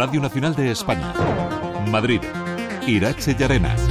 Radio Nacional de España. Madrid. Irache Llarenas.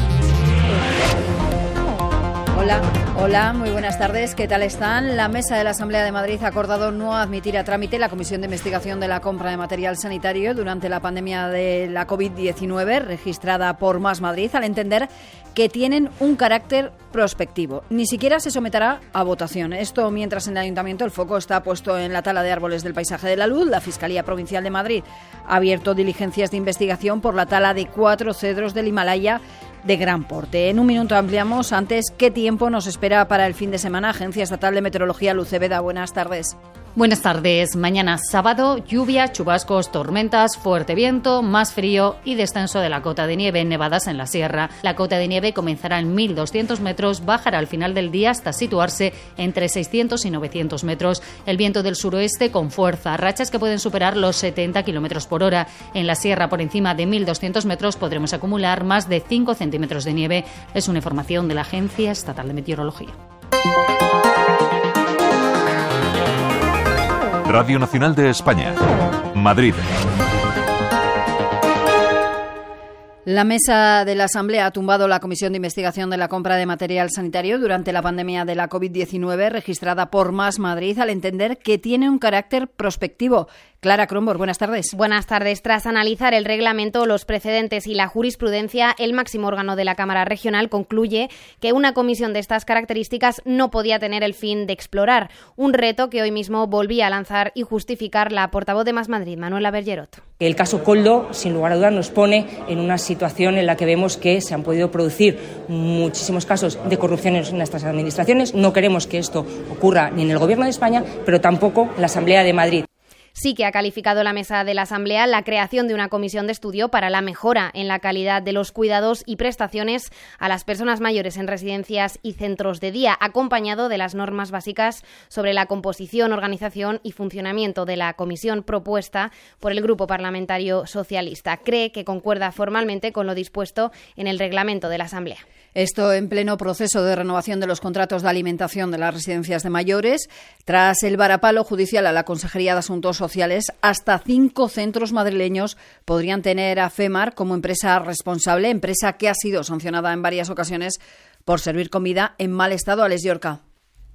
Hola, hola, muy buenas tardes. ¿Qué tal están? La mesa de la Asamblea de Madrid ha acordado no admitir a trámite la comisión de investigación de la compra de material sanitario durante la pandemia de la COVID-19 registrada por Más Madrid al entender que tienen un carácter prospectivo. Ni siquiera se someterá a votación. Esto mientras en el Ayuntamiento el foco está puesto en la tala de árboles del paisaje de la luz. La Fiscalía Provincial de Madrid ha abierto diligencias de investigación por la tala de cuatro cedros del Himalaya de gran porte. En un minuto ampliamos antes qué tiempo nos espera para el fin de semana. Agencia Estatal de Meteorología Luceveda, buenas tardes. Buenas tardes. Mañana sábado, lluvia, chubascos, tormentas, fuerte viento, más frío y descenso de la cota de nieve, nevadas en la sierra. La cota de nieve comenzará en 1.200 metros, bajará al final del día hasta situarse entre 600 y 900 metros. El viento del suroeste con fuerza, rachas que pueden superar los 70 kilómetros por hora. En la sierra, por encima de 1.200 metros, podremos acumular más de 5 centímetros de nieve. Es una información de la Agencia Estatal de Meteorología. Radio Nacional de España. Madrid. La mesa de la Asamblea ha tumbado la comisión de investigación de la compra de material sanitario durante la pandemia de la COVID-19 registrada por Más Madrid al entender que tiene un carácter prospectivo. Clara Crombor, buenas tardes. Buenas tardes. Tras analizar el reglamento, los precedentes y la jurisprudencia, el máximo órgano de la Cámara Regional concluye que una comisión de estas características no podía tener el fin de explorar, un reto que hoy mismo volvía a lanzar y justificar la portavoz de Más Madrid, Manuela Bergerot. El caso Coldo, sin lugar a dudas, nos pone en una situación en la que vemos que se han podido producir muchísimos casos de corrupción en nuestras administraciones. No queremos que esto ocurra ni en el Gobierno de España, pero tampoco en la Asamblea de Madrid sí que ha calificado la mesa de la Asamblea la creación de una comisión de estudio para la mejora en la calidad de los cuidados y prestaciones a las personas mayores en residencias y centros de día, acompañado de las normas básicas sobre la composición, organización y funcionamiento de la comisión propuesta por el Grupo Parlamentario Socialista. Cree que concuerda formalmente con lo dispuesto en el reglamento de la Asamblea. Esto en pleno proceso de renovación de los contratos de alimentación de las residencias de mayores. Tras el varapalo judicial a la Consejería de Asuntos Sociales, hasta cinco centros madrileños podrían tener a FEMAR como empresa responsable, empresa que ha sido sancionada en varias ocasiones por servir comida en mal estado a Les Yorca.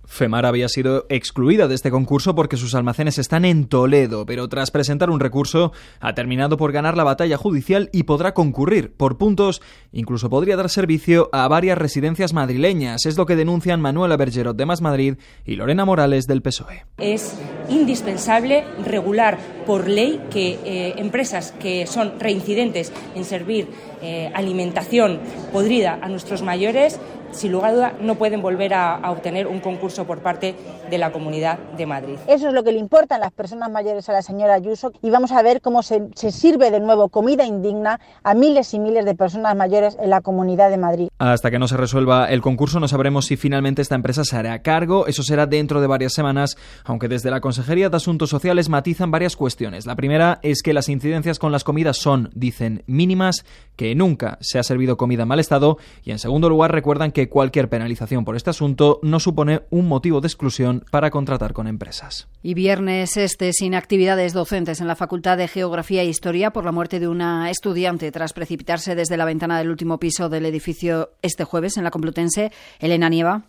FEMAR había sido excluida de este concurso porque sus almacenes están en Toledo, pero tras presentar un recurso ha terminado por ganar la batalla judicial y podrá concurrir por puntos, incluso podría dar servicio a varias residencias madrileñas, es lo que denuncian Manuela Bergerot de Más Madrid y Lorena Morales del PSOE. Es indispensable regular por ley que eh, empresas que son reincidentes en servir eh, alimentación podrida a nuestros mayores sin lugar a duda, no pueden volver a, obtener un concurso por parte de la Comunidad de Madrid. Eso es lo que le importa a las personas mayores a la señora Ayuso y vamos a ver cómo se, se sirve de nuevo comida indigna a miles y miles de personas mayores en la Comunidad de Madrid. Hasta que no se resuelva el concurso no sabremos si finalmente esta empresa se hará cargo. Eso será dentro de varias semanas, aunque desde la Consejería de Asuntos Sociales matizan varias cuestiones. La primera es que las incidencias con las comidas son, dicen, mínimas, que nunca se ha servido comida en mal estado y en segundo lugar recuerdan que cualquier penalización por este asunto no supone un motivo de exclusión para contratar con empresas. Y viernes este sin actividades docentes en la Facultad de Geografía e Historia por la muerte de una estudiante tras precipitarse desde la ventana del último piso del edificio este jueves en la Complutense. Elena Nieva.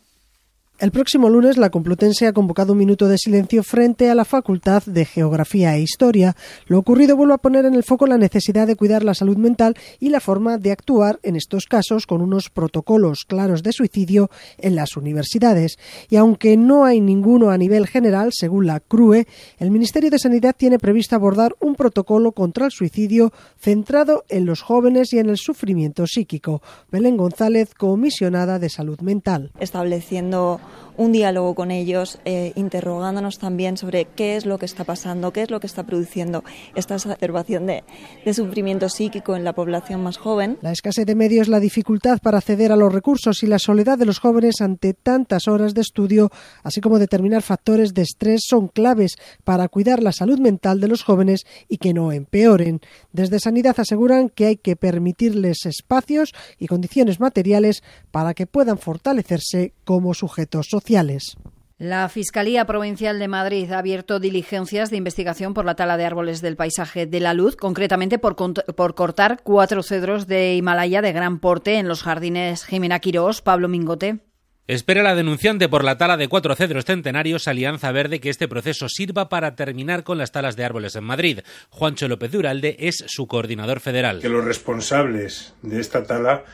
El próximo lunes, la Complutense ha convocado un minuto de silencio frente a la Facultad de Geografía e Historia. Lo ocurrido vuelve a poner en el foco la necesidad de cuidar la salud mental y la forma de actuar en estos casos con unos protocolos claros de suicidio en las universidades. Y aunque no hay ninguno a nivel general, según la CRUE, el Ministerio de Sanidad tiene previsto abordar un protocolo contra el suicidio centrado en los jóvenes y en el sufrimiento psíquico. Belén González, comisionada de salud mental. Estableciendo un diálogo con ellos, eh, interrogándonos también sobre qué es lo que está pasando, qué es lo que está produciendo esta exacerbación de, de sufrimiento psíquico en la población más joven. La escasez de medios, la dificultad para acceder a los recursos y la soledad de los jóvenes ante tantas horas de estudio, así como determinar factores de estrés, son claves para cuidar la salud mental de los jóvenes y que no empeoren. Desde Sanidad aseguran que hay que permitirles espacios y condiciones materiales para que puedan fortalecerse como sujetos sociales. La Fiscalía Provincial de Madrid ha abierto diligencias de investigación por la tala de árboles del paisaje de la luz, concretamente por, por cortar cuatro cedros de Himalaya de gran porte en los jardines Jimena Quirós, Pablo Mingote. Espera la denunciante por la tala de cuatro cedros centenarios Alianza Verde que este proceso sirva para terminar con las talas de árboles en Madrid. Juancho López Duralde es su coordinador federal. Que los responsables de esta tala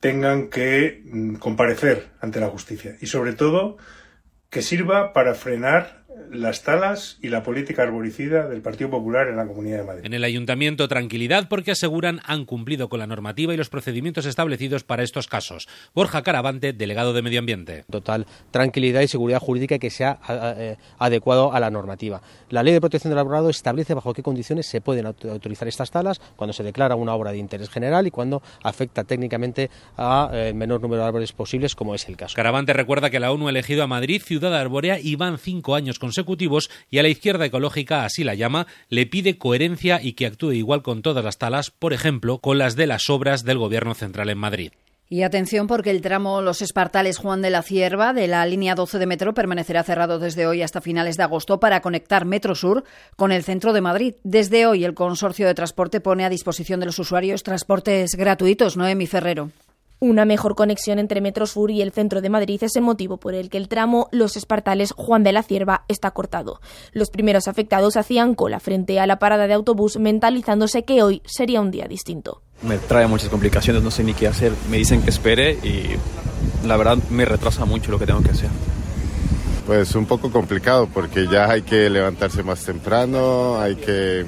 tengan que mm, comparecer ante la justicia. Y sobre todo que sirva para frenar las talas y la política arboricida del Partido Popular en la Comunidad de Madrid. En el Ayuntamiento, tranquilidad porque aseguran han cumplido con la normativa y los procedimientos establecidos para estos casos. Borja Caravante, delegado de Medio Ambiente. Total tranquilidad y seguridad jurídica que sea eh, adecuado a la normativa. La Ley de Protección del Arborado establece bajo qué condiciones se pueden autorizar estas talas cuando se declara una obra de interés general y cuando afecta técnicamente a eh, el menor número de árboles posibles, como es el caso. Caravante recuerda que la ONU ha elegido a Madrid ciudad arbórea y van cinco años consecutivos y a la izquierda ecológica, así la llama, le pide coherencia y que actúe igual con todas las talas, por ejemplo, con las de las obras del Gobierno central en Madrid. Y atención porque el tramo Los Espartales Juan de la Cierva de la línea 12 de metro permanecerá cerrado desde hoy hasta finales de agosto para conectar Metro Sur con el centro de Madrid. Desde hoy el consorcio de transporte pone a disposición de los usuarios transportes gratuitos. Noemi Ferrero. Una mejor conexión entre Metrosur y el centro de Madrid es el motivo por el que el tramo Los Espartales Juan de la Cierva está cortado. Los primeros afectados hacían cola frente a la parada de autobús mentalizándose que hoy sería un día distinto. Me trae muchas complicaciones, no sé ni qué hacer. Me dicen que espere y la verdad me retrasa mucho lo que tengo que hacer. Pues un poco complicado porque ya hay que levantarse más temprano, hay que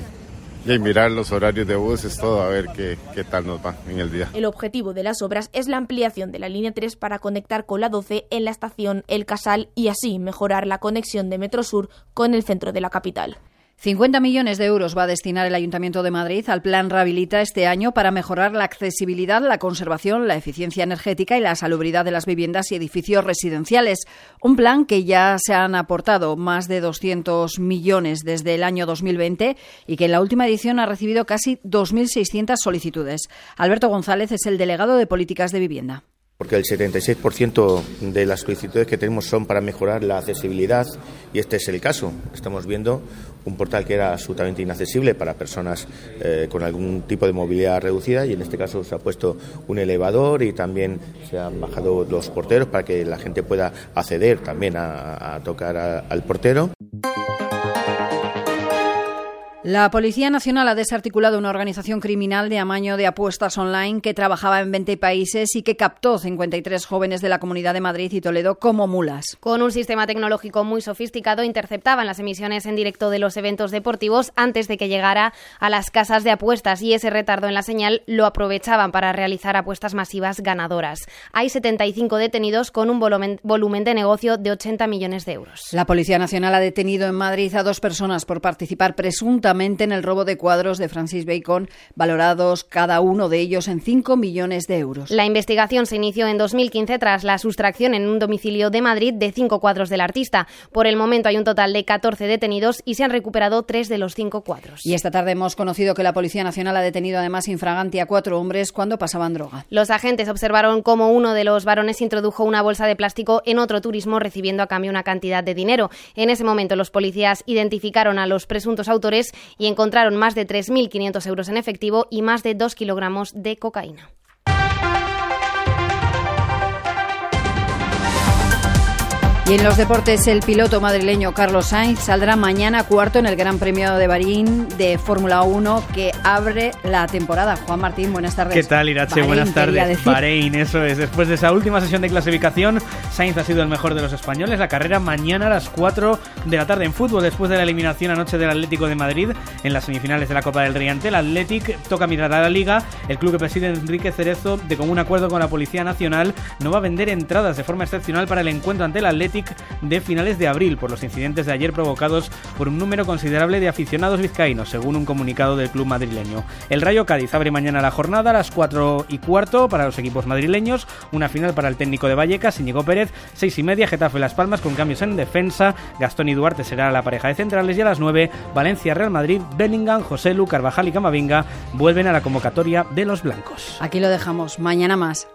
y mirar los horarios de buses, todo, a ver qué, qué tal nos va en el día. El objetivo de las obras es la ampliación de la línea 3 para conectar con la 12 en la estación El Casal y así mejorar la conexión de Metrosur con el centro de la capital. 50 millones de euros va a destinar el Ayuntamiento de Madrid al Plan Rehabilita este año para mejorar la accesibilidad, la conservación, la eficiencia energética y la salubridad de las viviendas y edificios residenciales. Un plan que ya se han aportado más de 200 millones desde el año 2020 y que en la última edición ha recibido casi 2.600 solicitudes. Alberto González es el delegado de Políticas de Vivienda porque el 76% de las solicitudes que tenemos son para mejorar la accesibilidad y este es el caso. Estamos viendo un portal que era absolutamente inaccesible para personas eh, con algún tipo de movilidad reducida y en este caso se ha puesto un elevador y también se han bajado los porteros para que la gente pueda acceder también a, tocar al portero. La Policía Nacional ha desarticulado una organización criminal de amaño de apuestas online que trabajaba en 20 países y que captó 53 jóvenes de la Comunidad de Madrid y Toledo como mulas. Con un sistema tecnológico muy sofisticado interceptaban las emisiones en directo de los eventos deportivos antes de que llegara a las casas de apuestas y ese retardo en la señal lo aprovechaban para realizar apuestas masivas ganadoras. Hay 75 detenidos con un volumen, volumen de negocio de 80 millones de euros. La Policía Nacional ha detenido en Madrid a dos personas por participar presuntamente en el robo de cuadros de Francis Bacon, valorados cada uno de ellos en 5 millones de euros. La investigación se inició en 2015 tras la sustracción en un domicilio de Madrid de cinco cuadros del artista. Por el momento hay un total de 14 detenidos y se han recuperado tres de los cinco cuadros. Y esta tarde hemos conocido que la Policía Nacional ha detenido además infraganti a cuatro hombres cuando pasaban droga. Los agentes observaron cómo uno de los varones introdujo una bolsa de plástico en otro turismo recibiendo a cambio una cantidad de dinero. En ese momento los policías identificaron a los presuntos autores y encontraron más de 3.500 euros en efectivo y más de 2 kilogramos de cocaína. Y en los deportes, el piloto madrileño Carlos Sainz saldrá mañana cuarto en el Gran Premio de Bahrein de Fórmula 1 que abre la temporada. Juan Martín, buenas tardes. ¿Qué tal, Irache? buenas tardes. Bahrein, eso es. Después de esa última sesión de clasificación, Sainz ha sido el mejor de los españoles. La carrera mañana a las 4 de la tarde en fútbol, después de la eliminación anoche del Atlético de Madrid en las semifinales de la Copa del Rey El Atlético toca mirar a la Liga. El club que preside Enrique Cerezo, de común acuerdo con la Policía Nacional, no va a vender entradas de forma excepcional para el encuentro ante el Atlético de finales de abril por los incidentes de ayer provocados por un número considerable de aficionados vizcaínos, según un comunicado del club madrileño. El Rayo Cádiz abre mañana la jornada a las 4 y cuarto para los equipos madrileños, una final para el técnico de Vallecas, Íñigo Pérez, 6 y media Getafe Las Palmas con cambios en defensa, Gastón y Duarte será la pareja de centrales y a las 9 Valencia Real Madrid, Bellingham, José Lu, Carvajal y Camavinga vuelven a la convocatoria de los blancos. Aquí lo dejamos, mañana más.